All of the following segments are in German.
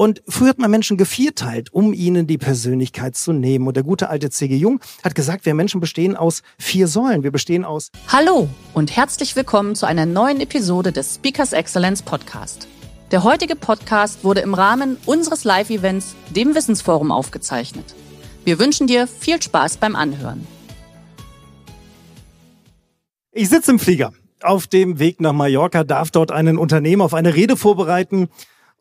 Und früher hat man Menschen gevierteilt, um ihnen die Persönlichkeit zu nehmen. Und der gute alte C.G. Jung hat gesagt, wir Menschen bestehen aus vier Säulen. Wir bestehen aus Hallo und herzlich willkommen zu einer neuen Episode des Speakers Excellence Podcast. Der heutige Podcast wurde im Rahmen unseres Live-Events, dem Wissensforum, aufgezeichnet. Wir wünschen dir viel Spaß beim Anhören. Ich sitze im Flieger auf dem Weg nach Mallorca, darf dort einen Unternehmer auf eine Rede vorbereiten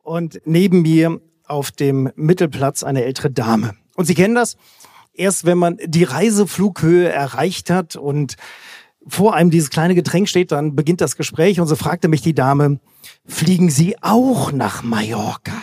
und neben mir auf dem Mittelplatz eine ältere Dame. Und Sie kennen das? Erst wenn man die Reiseflughöhe erreicht hat und vor einem dieses kleine Getränk steht, dann beginnt das Gespräch und so fragte mich die Dame, fliegen Sie auch nach Mallorca?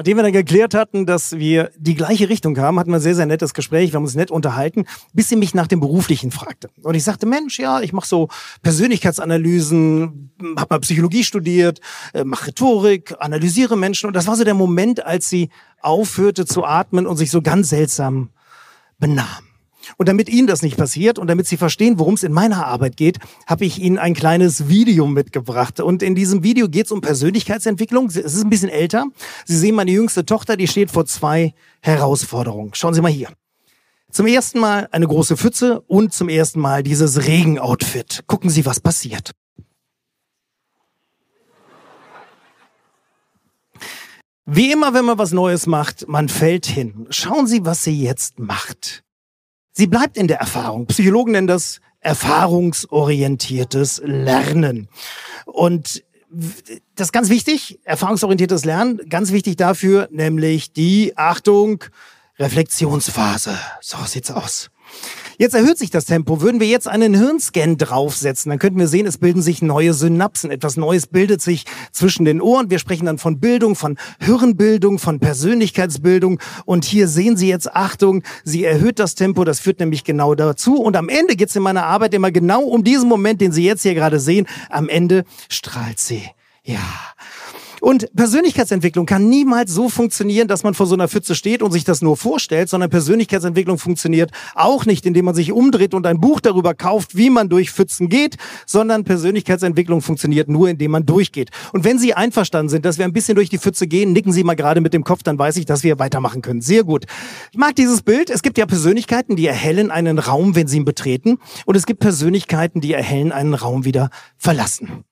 Nachdem wir dann geklärt hatten, dass wir die gleiche Richtung haben, hatten wir ein sehr, sehr nettes Gespräch, wir haben uns nett unterhalten, bis sie mich nach dem Beruflichen fragte. Und ich sagte, Mensch, ja, ich mache so Persönlichkeitsanalysen, habe mal Psychologie studiert, äh, mache Rhetorik, analysiere Menschen. Und das war so der Moment, als sie aufhörte zu atmen und sich so ganz seltsam benahm. Und damit Ihnen das nicht passiert und damit Sie verstehen, worum es in meiner Arbeit geht, habe ich Ihnen ein kleines Video mitgebracht. Und in diesem Video geht es um Persönlichkeitsentwicklung. Es ist ein bisschen älter. Sie sehen meine jüngste Tochter, die steht vor zwei Herausforderungen. Schauen Sie mal hier. Zum ersten Mal eine große Pfütze und zum ersten Mal dieses Regenoutfit. Gucken Sie, was passiert. Wie immer, wenn man was Neues macht, man fällt hin. Schauen Sie, was sie jetzt macht. Sie bleibt in der Erfahrung. Psychologen nennen das erfahrungsorientiertes Lernen. Und das ist ganz wichtig, erfahrungsorientiertes Lernen, ganz wichtig dafür, nämlich die, Achtung, Reflexionsphase. So sieht's aus. Jetzt erhöht sich das Tempo. Würden wir jetzt einen Hirnscan draufsetzen, dann könnten wir sehen, es bilden sich neue Synapsen. Etwas Neues bildet sich zwischen den Ohren. Wir sprechen dann von Bildung, von Hirnbildung, von Persönlichkeitsbildung. Und hier sehen Sie jetzt, Achtung, sie erhöht das Tempo. Das führt nämlich genau dazu. Und am Ende geht es in meiner Arbeit immer genau um diesen Moment, den Sie jetzt hier gerade sehen. Am Ende strahlt sie. Ja. Und Persönlichkeitsentwicklung kann niemals so funktionieren, dass man vor so einer Pfütze steht und sich das nur vorstellt, sondern Persönlichkeitsentwicklung funktioniert auch nicht, indem man sich umdreht und ein Buch darüber kauft, wie man durch Pfützen geht, sondern Persönlichkeitsentwicklung funktioniert nur, indem man durchgeht. Und wenn Sie einverstanden sind, dass wir ein bisschen durch die Pfütze gehen, nicken Sie mal gerade mit dem Kopf, dann weiß ich, dass wir weitermachen können. Sehr gut. Ich mag dieses Bild. Es gibt ja Persönlichkeiten, die erhellen einen Raum, wenn sie ihn betreten. Und es gibt Persönlichkeiten, die erhellen einen Raum wieder verlassen.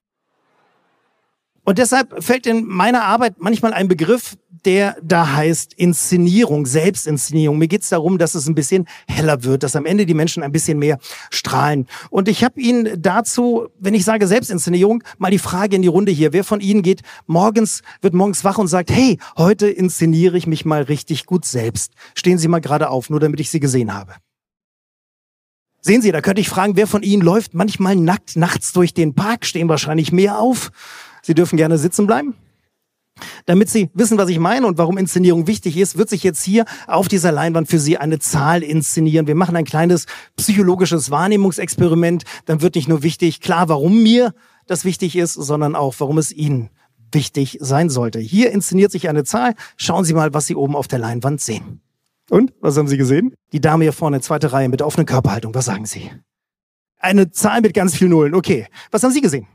Und deshalb fällt in meiner Arbeit manchmal ein Begriff, der da heißt Inszenierung, Selbstinszenierung. Mir geht es darum, dass es ein bisschen heller wird, dass am Ende die Menschen ein bisschen mehr strahlen. Und ich habe Ihnen dazu, wenn ich sage Selbstinszenierung, mal die Frage in die Runde hier. Wer von Ihnen geht morgens, wird morgens wach und sagt, hey, heute inszeniere ich mich mal richtig gut selbst. Stehen Sie mal gerade auf, nur damit ich Sie gesehen habe. Sehen Sie, da könnte ich fragen, wer von Ihnen läuft manchmal nackt nachts durch den Park, stehen wahrscheinlich mehr auf. Sie dürfen gerne sitzen bleiben. Damit Sie wissen, was ich meine und warum Inszenierung wichtig ist, wird sich jetzt hier auf dieser Leinwand für Sie eine Zahl inszenieren. Wir machen ein kleines psychologisches Wahrnehmungsexperiment. Dann wird nicht nur wichtig, klar, warum mir das wichtig ist, sondern auch, warum es Ihnen wichtig sein sollte. Hier inszeniert sich eine Zahl. Schauen Sie mal, was Sie oben auf der Leinwand sehen. Und? Was haben Sie gesehen? Die Dame hier vorne, zweite Reihe mit offener Körperhaltung. Was sagen Sie? Eine Zahl mit ganz vielen Nullen. Okay. Was haben Sie gesehen?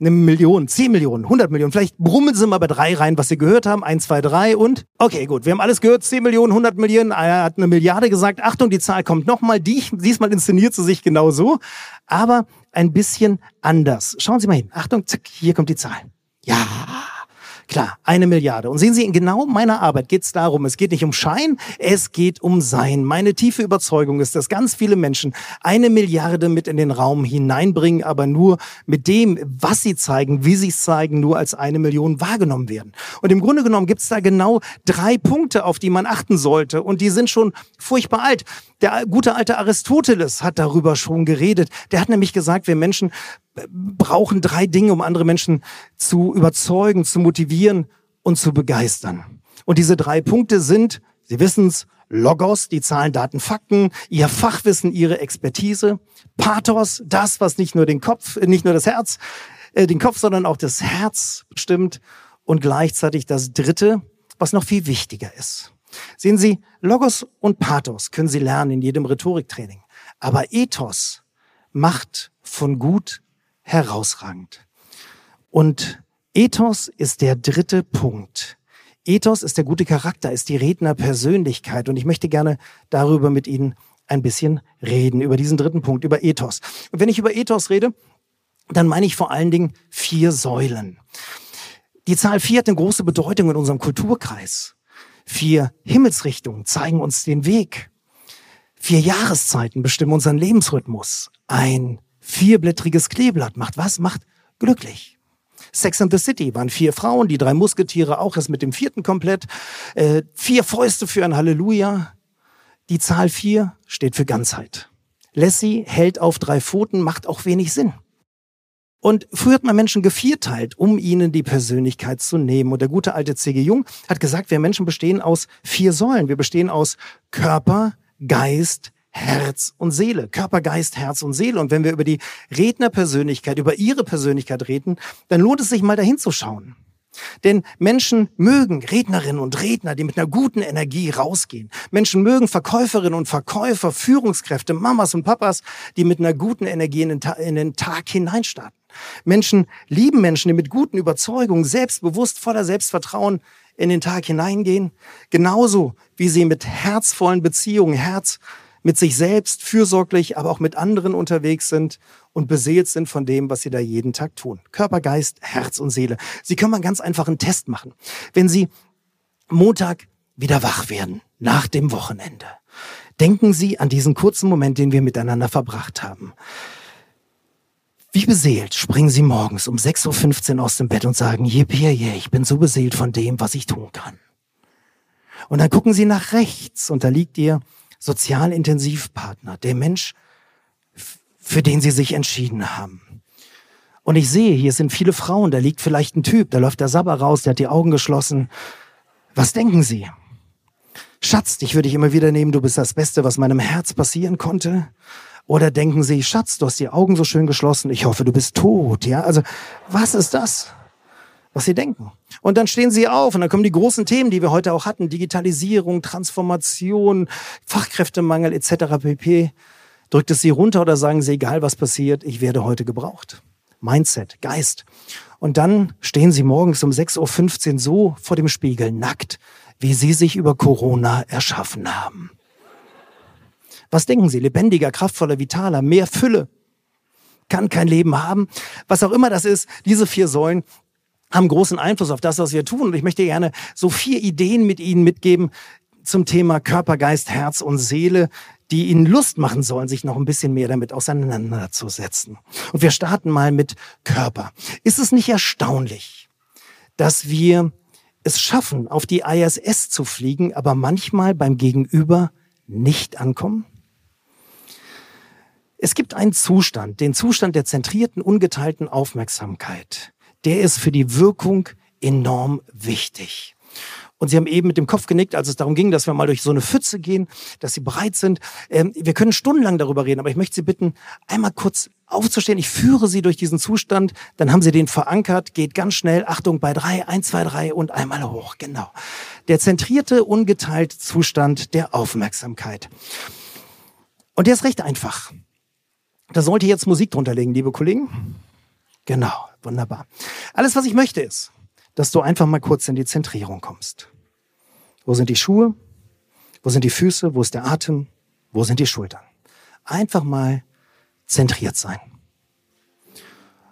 Eine Million, zehn Millionen, 100 Millionen. Vielleicht brummen Sie mal bei drei rein, was Sie gehört haben. Eins, zwei, drei und okay, gut. Wir haben alles gehört. Zehn Millionen, 100 Millionen. Er hat eine Milliarde gesagt. Achtung, die Zahl kommt nochmal. Die, diesmal inszeniert sie sich genau so, aber ein bisschen anders. Schauen Sie mal hin. Achtung, zack, hier kommt die Zahl. Ja. Klar, eine Milliarde. Und sehen Sie, in genau meiner Arbeit geht es darum, es geht nicht um Schein, es geht um Sein. Meine tiefe Überzeugung ist, dass ganz viele Menschen eine Milliarde mit in den Raum hineinbringen, aber nur mit dem, was sie zeigen, wie sie es zeigen, nur als eine Million wahrgenommen werden. Und im Grunde genommen gibt es da genau drei Punkte, auf die man achten sollte. Und die sind schon furchtbar alt. Der gute alte Aristoteles hat darüber schon geredet. Der hat nämlich gesagt, wir Menschen brauchen drei Dinge, um andere Menschen zu überzeugen, zu motivieren und zu begeistern. Und diese drei Punkte sind, Sie wissen's, Logos, die Zahlen, Daten, Fakten, Ihr Fachwissen, Ihre Expertise, Pathos, das, was nicht nur den Kopf, nicht nur das Herz, äh, den Kopf, sondern auch das Herz bestimmt und gleichzeitig das Dritte, was noch viel wichtiger ist. Sehen Sie, Logos und Pathos können Sie lernen in jedem Rhetoriktraining. Aber Ethos macht von gut herausragend. Und Ethos ist der dritte Punkt. Ethos ist der gute Charakter, ist die Rednerpersönlichkeit. Und ich möchte gerne darüber mit Ihnen ein bisschen reden, über diesen dritten Punkt, über Ethos. Und wenn ich über Ethos rede, dann meine ich vor allen Dingen vier Säulen. Die Zahl vier hat eine große Bedeutung in unserem Kulturkreis. Vier Himmelsrichtungen zeigen uns den Weg. Vier Jahreszeiten bestimmen unseren Lebensrhythmus. Ein vierblättriges Kleeblatt macht was? Macht glücklich. Sex and the City waren vier Frauen, die drei Musketiere auch erst mit dem vierten komplett. Äh, vier Fäuste für ein Halleluja. Die Zahl vier steht für Ganzheit. Lassie hält auf drei Pfoten, macht auch wenig Sinn. Und früher hat man Menschen gevierteilt, um ihnen die Persönlichkeit zu nehmen. Und der gute alte C.G. Jung hat gesagt, wir Menschen bestehen aus vier Säulen. Wir bestehen aus Körper, Geist, Herz und Seele. Körper, Geist, Herz und Seele. Und wenn wir über die Rednerpersönlichkeit, über ihre Persönlichkeit reden, dann lohnt es sich mal dahin zu schauen. Denn Menschen mögen Rednerinnen und Redner, die mit einer guten Energie rausgehen. Menschen mögen Verkäuferinnen und Verkäufer, Führungskräfte, Mamas und Papas, die mit einer guten Energie in den, Ta in den Tag hineinstarten. Menschen lieben Menschen, die mit guten Überzeugungen, selbstbewusst, voller Selbstvertrauen in den Tag hineingehen. Genauso wie sie mit herzvollen Beziehungen, Herz mit sich selbst fürsorglich, aber auch mit anderen unterwegs sind und beseelt sind von dem, was sie da jeden Tag tun. Körper, Geist, Herz und Seele. Sie können mal einen ganz einfachen Test machen. Wenn Sie Montag wieder wach werden, nach dem Wochenende, denken Sie an diesen kurzen Moment, den wir miteinander verbracht haben. Wie beseelt springen Sie morgens um 6.15 Uhr aus dem Bett und sagen, yippie, yeah, ich bin so beseelt von dem, was ich tun kann. Und dann gucken Sie nach rechts und da liegt Ihr Sozialintensivpartner, der Mensch, für den Sie sich entschieden haben. Und ich sehe, hier sind viele Frauen, da liegt vielleicht ein Typ, da läuft der Sabber raus, der hat die Augen geschlossen. Was denken Sie? Schatz, dich würde ich immer wieder nehmen, du bist das Beste, was meinem Herz passieren konnte. Oder denken Sie, Schatz, du hast die Augen so schön geschlossen, ich hoffe, du bist tot, ja? Also, was ist das? Was Sie denken. Und dann stehen Sie auf und dann kommen die großen Themen, die wir heute auch hatten. Digitalisierung, Transformation, Fachkräftemangel etc. pp. Drückt es Sie runter oder sagen Sie, egal was passiert, ich werde heute gebraucht. Mindset, Geist. Und dann stehen Sie morgens um 6.15 Uhr so vor dem Spiegel, nackt, wie Sie sich über Corona erschaffen haben. Was denken Sie? Lebendiger, kraftvoller, vitaler, mehr Fülle. Kann kein Leben haben. Was auch immer das ist, diese vier Säulen haben großen Einfluss auf das, was wir tun. Und ich möchte gerne so vier Ideen mit Ihnen mitgeben zum Thema Körper, Geist, Herz und Seele, die Ihnen Lust machen sollen, sich noch ein bisschen mehr damit auseinanderzusetzen. Und wir starten mal mit Körper. Ist es nicht erstaunlich, dass wir es schaffen, auf die ISS zu fliegen, aber manchmal beim Gegenüber nicht ankommen? Es gibt einen Zustand, den Zustand der zentrierten, ungeteilten Aufmerksamkeit. Der ist für die Wirkung enorm wichtig. Und Sie haben eben mit dem Kopf genickt, als es darum ging, dass wir mal durch so eine Pfütze gehen, dass Sie bereit sind. Ähm, wir können stundenlang darüber reden, aber ich möchte Sie bitten, einmal kurz aufzustehen. Ich führe Sie durch diesen Zustand, dann haben Sie den verankert, geht ganz schnell. Achtung, bei drei, eins, zwei, drei und einmal hoch. Genau. Der zentrierte, ungeteilte Zustand der Aufmerksamkeit. Und der ist recht einfach. Da sollte jetzt Musik drunter liegen, liebe Kollegen. Genau, wunderbar. Alles, was ich möchte, ist, dass du einfach mal kurz in die Zentrierung kommst. Wo sind die Schuhe? Wo sind die Füße? Wo ist der Atem? Wo sind die Schultern? Einfach mal zentriert sein.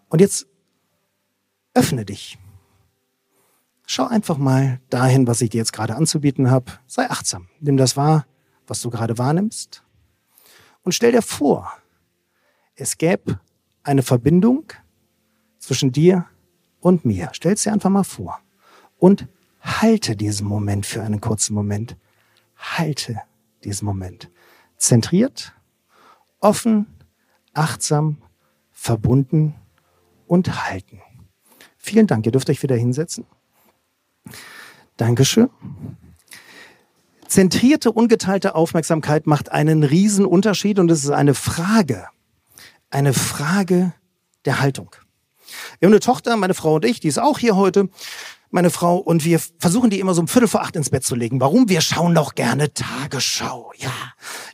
Und jetzt öffne dich. Schau einfach mal dahin, was ich dir jetzt gerade anzubieten habe. Sei achtsam. Nimm das wahr, was du gerade wahrnimmst. Und stell dir vor, es gäbe eine Verbindung zwischen dir und mir. Stell es dir einfach mal vor. Und halte diesen Moment für einen kurzen Moment. Halte diesen Moment. Zentriert, offen, achtsam, verbunden und halten. Vielen Dank. Ihr dürft euch wieder hinsetzen. Dankeschön. Zentrierte, ungeteilte Aufmerksamkeit macht einen riesen Unterschied und es ist eine Frage, eine Frage der Haltung. Wir haben eine Tochter, meine Frau und ich, die ist auch hier heute meine Frau, und wir versuchen die immer so um Viertel vor acht ins Bett zu legen. Warum? Wir schauen doch gerne Tagesschau. Ja,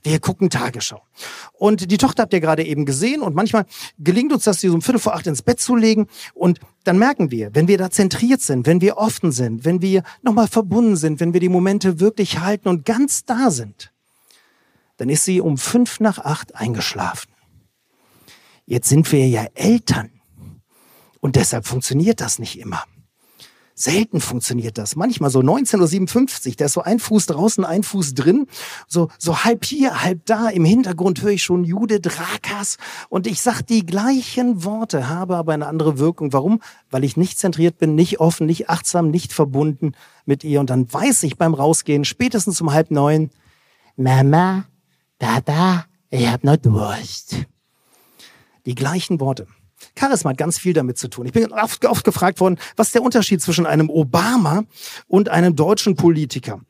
wir gucken Tagesschau. Und die Tochter habt ihr gerade eben gesehen und manchmal gelingt uns das, sie so um Viertel vor acht ins Bett zu legen und dann merken wir, wenn wir da zentriert sind, wenn wir offen sind, wenn wir nochmal verbunden sind, wenn wir die Momente wirklich halten und ganz da sind, dann ist sie um fünf nach acht eingeschlafen. Jetzt sind wir ja Eltern und deshalb funktioniert das nicht immer. Selten funktioniert das. Manchmal so 19.57 Uhr, da ist so ein Fuß draußen, ein Fuß drin. So, so halb hier, halb da. Im Hintergrund höre ich schon Judith Rakas. Und ich sag die gleichen Worte, habe aber eine andere Wirkung. Warum? Weil ich nicht zentriert bin, nicht offen, nicht achtsam, nicht verbunden mit ihr. Und dann weiß ich beim Rausgehen, spätestens um halb neun, Mama, Papa, ich hab noch Durst. Die gleichen Worte. Charisma hat ganz viel damit zu tun. Ich bin oft, oft gefragt worden, was ist der Unterschied zwischen einem Obama und einem deutschen Politiker?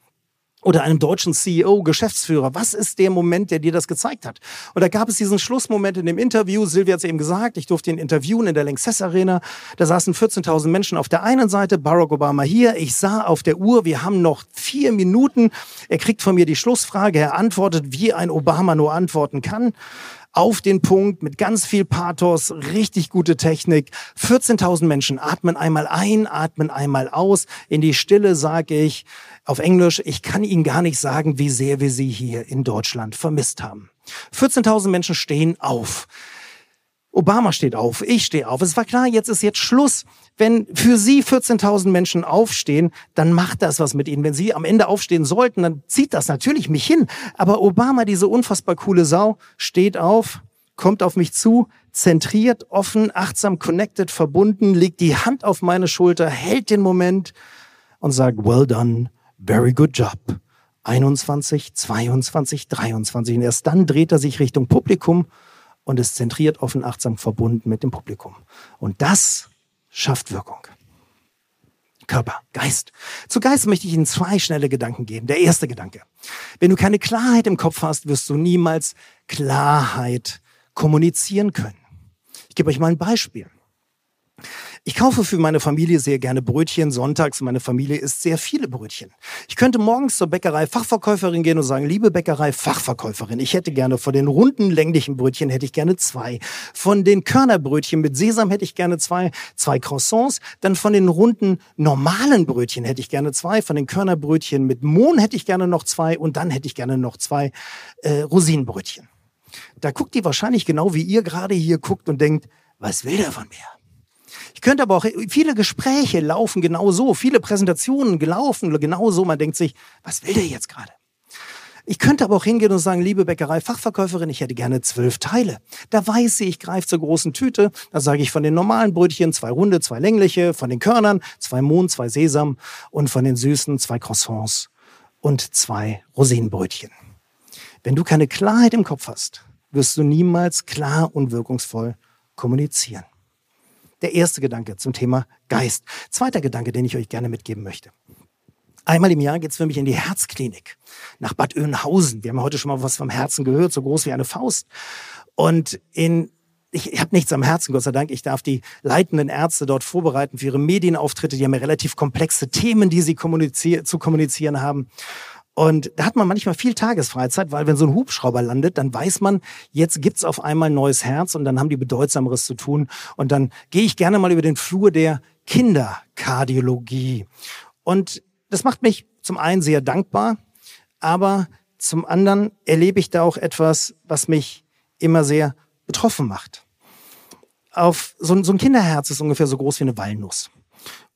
Oder einem deutschen CEO, Geschäftsführer. Was ist der Moment, der dir das gezeigt hat? Und da gab es diesen Schlussmoment in dem Interview. Silvia hat es eben gesagt, ich durfte ihn interviewen in der Lanxess Arena. Da saßen 14.000 Menschen auf der einen Seite, Barack Obama hier. Ich sah auf der Uhr, wir haben noch vier Minuten. Er kriegt von mir die Schlussfrage. Er antwortet, wie ein Obama nur antworten kann auf den Punkt mit ganz viel Pathos, richtig gute Technik. 14.000 Menschen atmen einmal ein, atmen einmal aus. In die Stille sage ich auf Englisch, ich kann Ihnen gar nicht sagen, wie sehr wir Sie hier in Deutschland vermisst haben. 14.000 Menschen stehen auf. Obama steht auf, ich stehe auf. Es war klar, jetzt ist jetzt Schluss. Wenn für Sie 14.000 Menschen aufstehen, dann macht das was mit Ihnen. Wenn Sie am Ende aufstehen sollten, dann zieht das natürlich mich hin. Aber Obama, diese unfassbar coole Sau, steht auf, kommt auf mich zu, zentriert, offen, achtsam, connected, verbunden, legt die Hand auf meine Schulter, hält den Moment und sagt, well done, very good job. 21, 22, 23. Und erst dann dreht er sich Richtung Publikum und ist zentriert, offen, achtsam, verbunden mit dem Publikum. Und das schafft Wirkung. Körper, Geist. Zu Geist möchte ich Ihnen zwei schnelle Gedanken geben. Der erste Gedanke. Wenn du keine Klarheit im Kopf hast, wirst du niemals Klarheit kommunizieren können. Ich gebe euch mal ein Beispiel. Ich kaufe für meine Familie sehr gerne Brötchen sonntags. Meine Familie isst sehr viele Brötchen. Ich könnte morgens zur Bäckerei Fachverkäuferin gehen und sagen, liebe Bäckerei Fachverkäuferin, ich hätte gerne von den runden länglichen Brötchen hätte ich gerne zwei. Von den Körnerbrötchen mit Sesam hätte ich gerne zwei, zwei Croissants. Dann von den runden normalen Brötchen hätte ich gerne zwei. Von den Körnerbrötchen mit Mohn hätte ich gerne noch zwei. Und dann hätte ich gerne noch zwei äh, Rosinenbrötchen. Da guckt die wahrscheinlich genau wie ihr gerade hier guckt und denkt, was will der von mir? Ich könnte aber auch, viele Gespräche laufen genau so, viele Präsentationen gelaufen genau so. Man denkt sich, was will der jetzt gerade? Ich könnte aber auch hingehen und sagen, liebe Bäckerei, Fachverkäuferin, ich hätte gerne zwölf Teile. Da weiß ich, ich greife zur großen Tüte. Da sage ich von den normalen Brötchen zwei runde, zwei längliche, von den Körnern zwei Mohn, zwei Sesam und von den süßen zwei Croissants und zwei Rosinenbrötchen. Wenn du keine Klarheit im Kopf hast, wirst du niemals klar und wirkungsvoll kommunizieren. Der erste Gedanke zum Thema Geist. Zweiter Gedanke, den ich euch gerne mitgeben möchte. Einmal im Jahr geht's für mich in die Herzklinik nach Bad Oeynhausen. Wir haben heute schon mal was vom Herzen gehört, so groß wie eine Faust. Und in ich, habe nichts am Herzen, Gott sei Dank. Ich darf die leitenden Ärzte dort vorbereiten für ihre Medienauftritte. Die haben ja relativ komplexe Themen, die sie kommunizier zu kommunizieren haben. Und da hat man manchmal viel Tagesfreizeit, weil wenn so ein Hubschrauber landet, dann weiß man, jetzt gibt's auf einmal ein neues Herz und dann haben die Bedeutsameres zu tun. Und dann gehe ich gerne mal über den Flur der Kinderkardiologie. Und das macht mich zum einen sehr dankbar, aber zum anderen erlebe ich da auch etwas, was mich immer sehr betroffen macht. Auf so, ein, so ein Kinderherz ist ungefähr so groß wie eine Walnuss.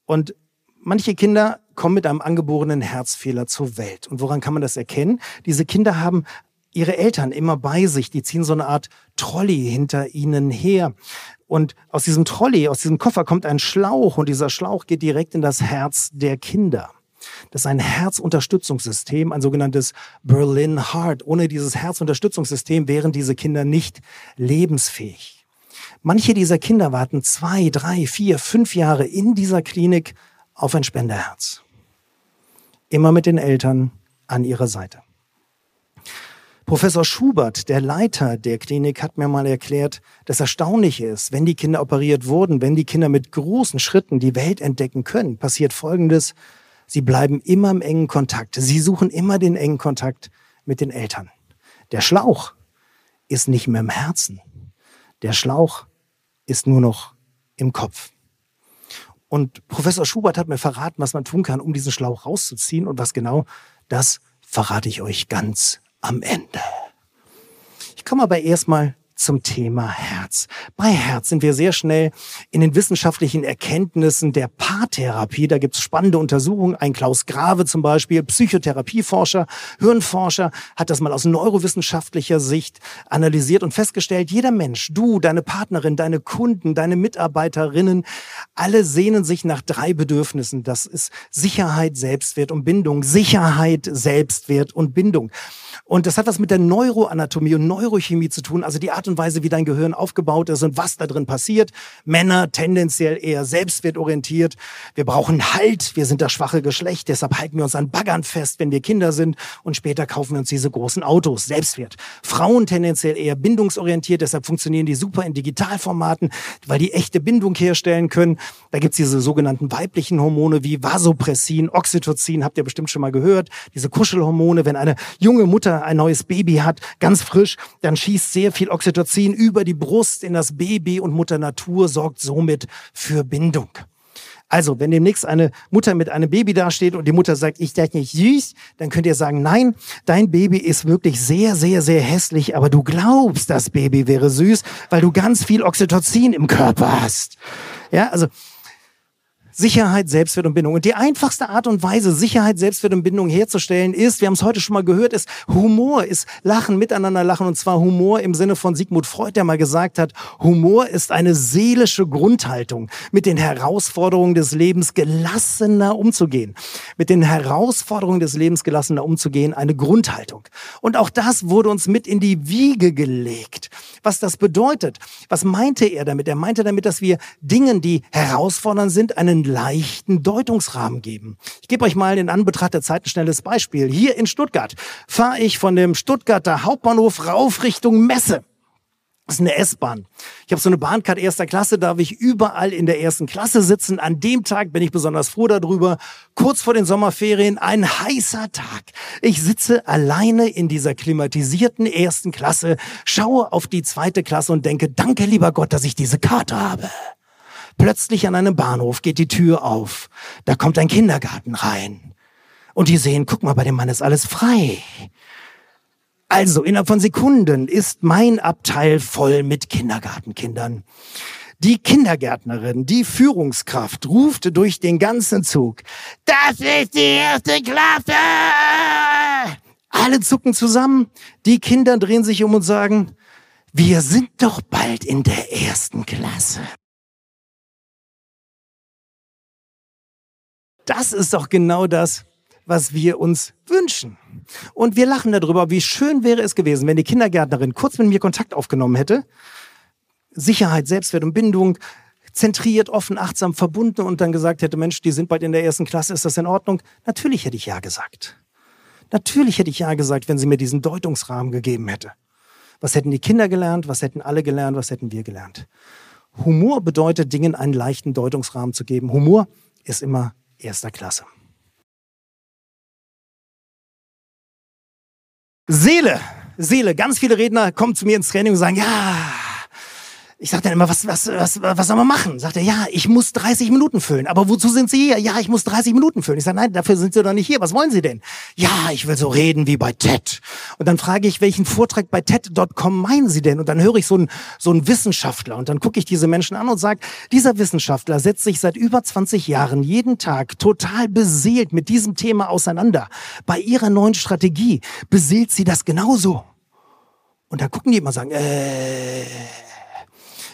Und manche Kinder kommen mit einem angeborenen Herzfehler zur Welt. Und woran kann man das erkennen? Diese Kinder haben ihre Eltern immer bei sich. Die ziehen so eine Art Trolley hinter ihnen her. Und aus diesem Trolley, aus diesem Koffer kommt ein Schlauch und dieser Schlauch geht direkt in das Herz der Kinder. Das ist ein Herzunterstützungssystem, ein sogenanntes Berlin Heart. Ohne dieses Herzunterstützungssystem wären diese Kinder nicht lebensfähig. Manche dieser Kinder warten zwei, drei, vier, fünf Jahre in dieser Klinik auf ein Spenderherz. Immer mit den Eltern an ihrer Seite. Professor Schubert, der Leiter der Klinik, hat mir mal erklärt, dass erstaunlich ist, wenn die Kinder operiert wurden, wenn die Kinder mit großen Schritten die Welt entdecken können, passiert Folgendes. Sie bleiben immer im engen Kontakt. Sie suchen immer den engen Kontakt mit den Eltern. Der Schlauch ist nicht mehr im Herzen. Der Schlauch ist nur noch im Kopf. Und Professor Schubert hat mir verraten, was man tun kann, um diesen Schlauch rauszuziehen. Und was genau, das verrate ich euch ganz am Ende. Ich komme aber erstmal zum Thema Herz. Bei Herz sind wir sehr schnell in den wissenschaftlichen Erkenntnissen der Paartherapie. Da gibt es spannende Untersuchungen. Ein Klaus Grave zum Beispiel, Psychotherapieforscher, Hirnforscher, hat das mal aus neurowissenschaftlicher Sicht analysiert und festgestellt, jeder Mensch, du, deine Partnerin, deine Kunden, deine Mitarbeiterinnen, alle sehnen sich nach drei Bedürfnissen. Das ist Sicherheit, Selbstwert und Bindung. Sicherheit, Selbstwert und Bindung. Und das hat was mit der Neuroanatomie und Neurochemie zu tun, also die Art und Weise, wie dein Gehirn aufgebaut ist und was da drin passiert. Männer tendenziell eher selbstwertorientiert. Wir brauchen Halt, wir sind das schwache Geschlecht, deshalb halten wir uns an Baggern fest, wenn wir Kinder sind und später kaufen wir uns diese großen Autos, Selbstwert. Frauen tendenziell eher bindungsorientiert, deshalb funktionieren die super in Digitalformaten, weil die echte Bindung herstellen können. Da gibt's diese sogenannten weiblichen Hormone wie Vasopressin, Oxytocin, habt ihr bestimmt schon mal gehört, diese Kuschelhormone, wenn eine junge Mutter ein neues Baby hat, ganz frisch, dann schießt sehr viel Oxytocin über die Brust in das Baby und Mutter Natur sorgt somit für Bindung. Also, wenn demnächst eine Mutter mit einem Baby dasteht und die Mutter sagt, ich das nicht süß, dann könnt ihr sagen, nein, dein Baby ist wirklich sehr, sehr, sehr hässlich, aber du glaubst, das Baby wäre süß, weil du ganz viel Oxytocin im Körper hast. Ja, also Sicherheit, Selbstwert und Bindung. Und die einfachste Art und Weise, Sicherheit, Selbstwert und Bindung herzustellen, ist, wir haben es heute schon mal gehört, ist Humor, ist Lachen, miteinander lachen. Und zwar Humor im Sinne von Sigmund Freud, der mal gesagt hat, Humor ist eine seelische Grundhaltung, mit den Herausforderungen des Lebens gelassener umzugehen. Mit den Herausforderungen des Lebens gelassener umzugehen, eine Grundhaltung. Und auch das wurde uns mit in die Wiege gelegt. Was das bedeutet, was meinte er damit? Er meinte damit, dass wir Dingen, die herausfordernd sind, einen leichten Deutungsrahmen geben. Ich gebe euch mal in Anbetracht der Zeit ein schnelles Beispiel. Hier in Stuttgart fahre ich von dem Stuttgarter Hauptbahnhof rauf Richtung Messe. Das ist eine S-Bahn. Ich habe so eine Bahncard erster Klasse, darf ich überall in der ersten Klasse sitzen. An dem Tag bin ich besonders froh darüber. Kurz vor den Sommerferien, ein heißer Tag. Ich sitze alleine in dieser klimatisierten ersten Klasse, schaue auf die zweite Klasse und denke, danke lieber Gott, dass ich diese Karte habe. Plötzlich an einem Bahnhof geht die Tür auf. Da kommt ein Kindergarten rein. Und die sehen, guck mal, bei dem Mann ist alles frei. Also, innerhalb von Sekunden ist mein Abteil voll mit Kindergartenkindern. Die Kindergärtnerin, die Führungskraft, ruft durch den ganzen Zug. Das ist die erste Klasse! Alle zucken zusammen. Die Kinder drehen sich um und sagen, wir sind doch bald in der ersten Klasse. Das ist doch genau das, was wir uns wünschen. Und wir lachen darüber, wie schön wäre es gewesen, wenn die Kindergärtnerin kurz mit mir Kontakt aufgenommen hätte. Sicherheit, Selbstwert und Bindung, zentriert, offen, achtsam, verbunden und dann gesagt hätte, Mensch, die sind bald in der ersten Klasse, ist das in Ordnung? Natürlich hätte ich ja gesagt. Natürlich hätte ich ja gesagt, wenn sie mir diesen Deutungsrahmen gegeben hätte. Was hätten die Kinder gelernt? Was hätten alle gelernt? Was hätten wir gelernt? Humor bedeutet, Dingen einen leichten Deutungsrahmen zu geben. Humor ist immer erster Klasse. Seele, Seele. Ganz viele Redner kommen zu mir ins Training und sagen, ja, ich sage dann immer, was, was, was, was soll man machen? Sagt er, ja, ich muss 30 Minuten füllen. Aber wozu sind Sie hier? Ja, ich muss 30 Minuten füllen. Ich sage, nein, dafür sind Sie doch nicht hier. Was wollen Sie denn? Ja, ich will so reden wie bei TED. Und dann frage ich, welchen Vortrag bei TED.com meinen Sie denn? Und dann höre ich so einen, so einen Wissenschaftler. Und dann gucke ich diese Menschen an und sage, dieser Wissenschaftler setzt sich seit über 20 Jahren jeden Tag total beseelt mit diesem Thema auseinander. Bei ihrer neuen Strategie beseelt sie das genauso. Und dann gucken die immer und sagen, äh,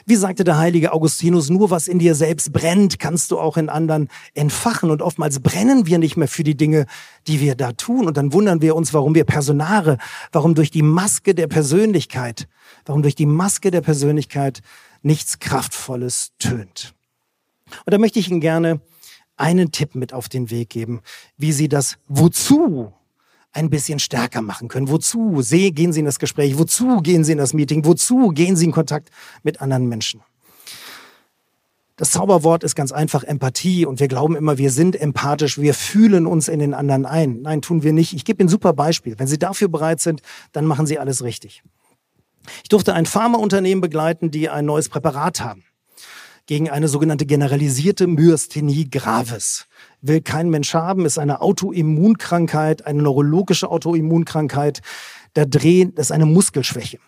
wie sagte der heilige Augustinus, nur was in dir selbst brennt, kannst du auch in anderen entfachen. Und oftmals brennen wir nicht mehr für die Dinge, die wir da tun. Und dann wundern wir uns, warum wir Personare, warum durch die Maske der Persönlichkeit, warum durch die Maske der Persönlichkeit nichts Kraftvolles tönt. Und da möchte ich Ihnen gerne einen Tipp mit auf den Weg geben, wie Sie das Wozu ein bisschen stärker machen können. Wozu gehen Sie in das Gespräch? Wozu gehen Sie in das Meeting? Wozu gehen Sie in Kontakt mit anderen Menschen? Das Zauberwort ist ganz einfach Empathie und wir glauben immer, wir sind empathisch, wir fühlen uns in den anderen ein. Nein, tun wir nicht. Ich gebe Ihnen ein super Beispiel. Wenn Sie dafür bereit sind, dann machen Sie alles richtig. Ich durfte ein Pharmaunternehmen begleiten, die ein neues Präparat haben gegen eine sogenannte generalisierte Myasthenie gravis. Will kein Mensch haben, ist eine Autoimmunkrankheit, eine neurologische Autoimmunkrankheit. Drehen, das ist eine Muskelschwäche.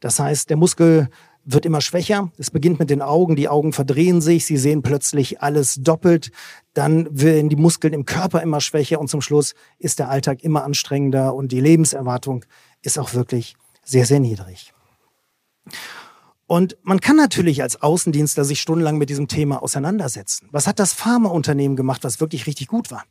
Das heißt, der Muskel wird immer schwächer. Es beginnt mit den Augen. Die Augen verdrehen sich. Sie sehen plötzlich alles doppelt. Dann werden die Muskeln im Körper immer schwächer und zum Schluss ist der Alltag immer anstrengender und die Lebenserwartung ist auch wirklich sehr, sehr niedrig. Und man kann natürlich als Außendienstler sich stundenlang mit diesem Thema auseinandersetzen. Was hat das Pharmaunternehmen gemacht, was wirklich richtig gut war?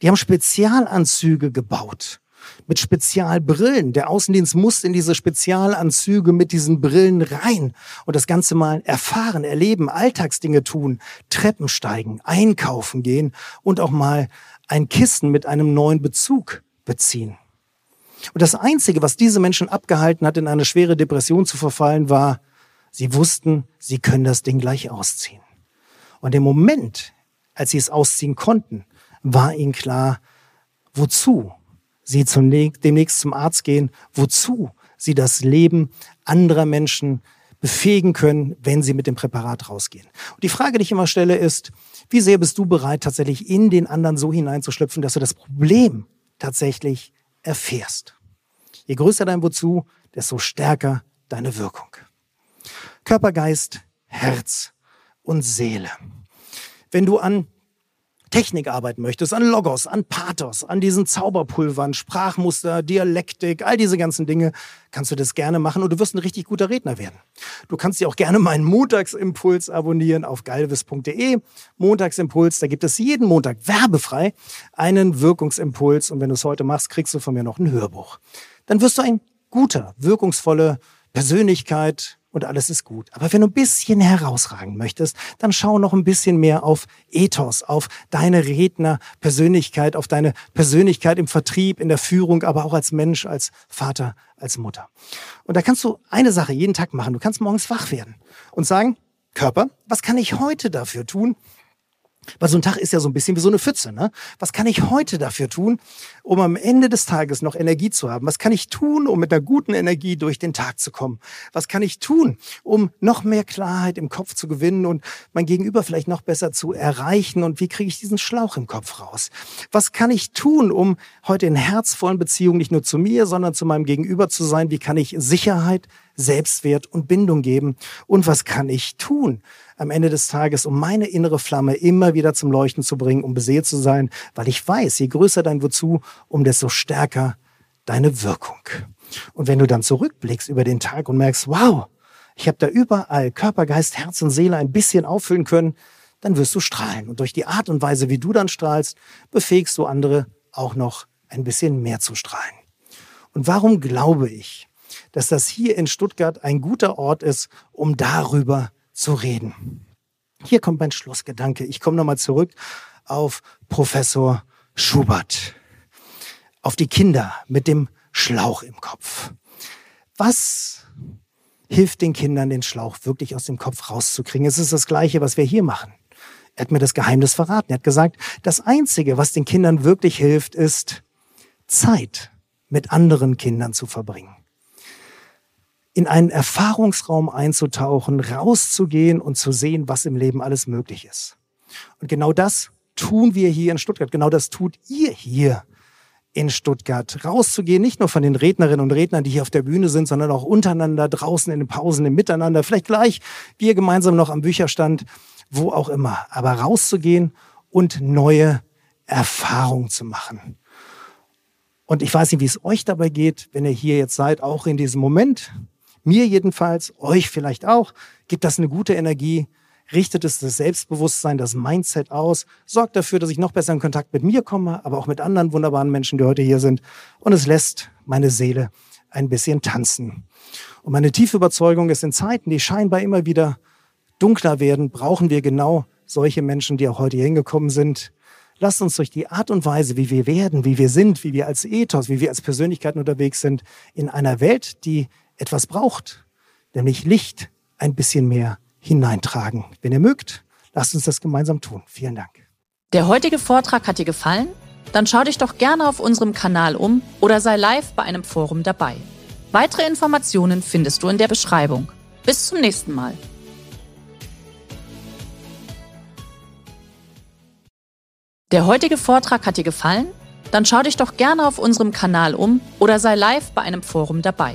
Die haben Spezialanzüge gebaut mit Spezialbrillen. Der Außendienst muss in diese Spezialanzüge mit diesen Brillen rein und das Ganze mal erfahren, erleben, Alltagsdinge tun, Treppen steigen, einkaufen gehen und auch mal ein Kissen mit einem neuen Bezug beziehen. Und das Einzige, was diese Menschen abgehalten hat, in eine schwere Depression zu verfallen, war, Sie wussten, sie können das Ding gleich ausziehen. Und im Moment, als sie es ausziehen konnten, war ihnen klar, wozu sie zunächst, demnächst zum Arzt gehen, wozu sie das Leben anderer Menschen befähigen können, wenn sie mit dem Präparat rausgehen. Und die Frage, die ich immer stelle, ist, wie sehr bist du bereit, tatsächlich in den anderen so hineinzuschlüpfen, dass du das Problem tatsächlich erfährst? Je größer dein Wozu, desto stärker deine Wirkung. Körper, Geist, Herz und Seele. Wenn du an Technik arbeiten möchtest, an Logos, an Pathos, an diesen Zauberpulvern, Sprachmuster, Dialektik, all diese ganzen Dinge, kannst du das gerne machen und du wirst ein richtig guter Redner werden. Du kannst dir auch gerne meinen Montagsimpuls abonnieren auf galvis.de. Montagsimpuls, da gibt es jeden Montag werbefrei einen Wirkungsimpuls und wenn du es heute machst, kriegst du von mir noch ein Hörbuch. Dann wirst du ein guter, wirkungsvolle Persönlichkeit, und alles ist gut. Aber wenn du ein bisschen herausragen möchtest, dann schau noch ein bisschen mehr auf Ethos, auf deine Rednerpersönlichkeit, auf deine Persönlichkeit im Vertrieb, in der Führung, aber auch als Mensch, als Vater, als Mutter. Und da kannst du eine Sache jeden Tag machen. Du kannst morgens wach werden und sagen, Körper, was kann ich heute dafür tun, weil so ein Tag ist ja so ein bisschen wie so eine Pfütze. Ne? Was kann ich heute dafür tun, um am Ende des Tages noch Energie zu haben? Was kann ich tun, um mit einer guten Energie durch den Tag zu kommen? Was kann ich tun, um noch mehr Klarheit im Kopf zu gewinnen und mein Gegenüber vielleicht noch besser zu erreichen? Und wie kriege ich diesen Schlauch im Kopf raus? Was kann ich tun, um heute in herzvollen Beziehungen nicht nur zu mir, sondern zu meinem Gegenüber zu sein? Wie kann ich Sicherheit, Selbstwert und Bindung geben? Und was kann ich tun? Am Ende des Tages, um meine innere Flamme immer wieder zum Leuchten zu bringen, um beseelt zu sein, weil ich weiß, je größer dein Wozu, um desto stärker deine Wirkung. Und wenn du dann zurückblickst über den Tag und merkst, wow, ich habe da überall Körper, Geist, Herz und Seele ein bisschen auffüllen können, dann wirst du strahlen. Und durch die Art und Weise, wie du dann strahlst, befähigst du andere auch noch ein bisschen mehr zu strahlen. Und warum glaube ich, dass das hier in Stuttgart ein guter Ort ist, um darüber zu reden. Hier kommt mein Schlussgedanke. Ich komme nochmal zurück auf Professor Schubert, auf die Kinder mit dem Schlauch im Kopf. Was hilft den Kindern, den Schlauch wirklich aus dem Kopf rauszukriegen? Es ist das Gleiche, was wir hier machen. Er hat mir das Geheimnis verraten. Er hat gesagt, das Einzige, was den Kindern wirklich hilft, ist Zeit mit anderen Kindern zu verbringen in einen Erfahrungsraum einzutauchen, rauszugehen und zu sehen, was im Leben alles möglich ist. Und genau das tun wir hier in Stuttgart. Genau das tut ihr hier in Stuttgart. Rauszugehen, nicht nur von den Rednerinnen und Rednern, die hier auf der Bühne sind, sondern auch untereinander, draußen in den Pausen, im Miteinander, vielleicht gleich wir gemeinsam noch am Bücherstand, wo auch immer. Aber rauszugehen und neue Erfahrungen zu machen. Und ich weiß nicht, wie es euch dabei geht, wenn ihr hier jetzt seid, auch in diesem Moment. Mir jedenfalls, euch vielleicht auch, gibt das eine gute Energie, richtet es das Selbstbewusstsein, das Mindset aus, sorgt dafür, dass ich noch besser in Kontakt mit mir komme, aber auch mit anderen wunderbaren Menschen, die heute hier sind. Und es lässt meine Seele ein bisschen tanzen. Und meine tiefe Überzeugung ist, in Zeiten, die scheinbar immer wieder dunkler werden, brauchen wir genau solche Menschen, die auch heute hier hingekommen sind. Lasst uns durch die Art und Weise, wie wir werden, wie wir sind, wie wir als Ethos, wie wir als Persönlichkeiten unterwegs sind, in einer Welt, die etwas braucht, nämlich Licht, ein bisschen mehr hineintragen. Wenn ihr mögt, lasst uns das gemeinsam tun. Vielen Dank. Der heutige Vortrag hat dir gefallen? Dann schau dich doch gerne auf unserem Kanal um oder sei live bei einem Forum dabei. Weitere Informationen findest du in der Beschreibung. Bis zum nächsten Mal. Der heutige Vortrag hat dir gefallen? Dann schau dich doch gerne auf unserem Kanal um oder sei live bei einem Forum dabei.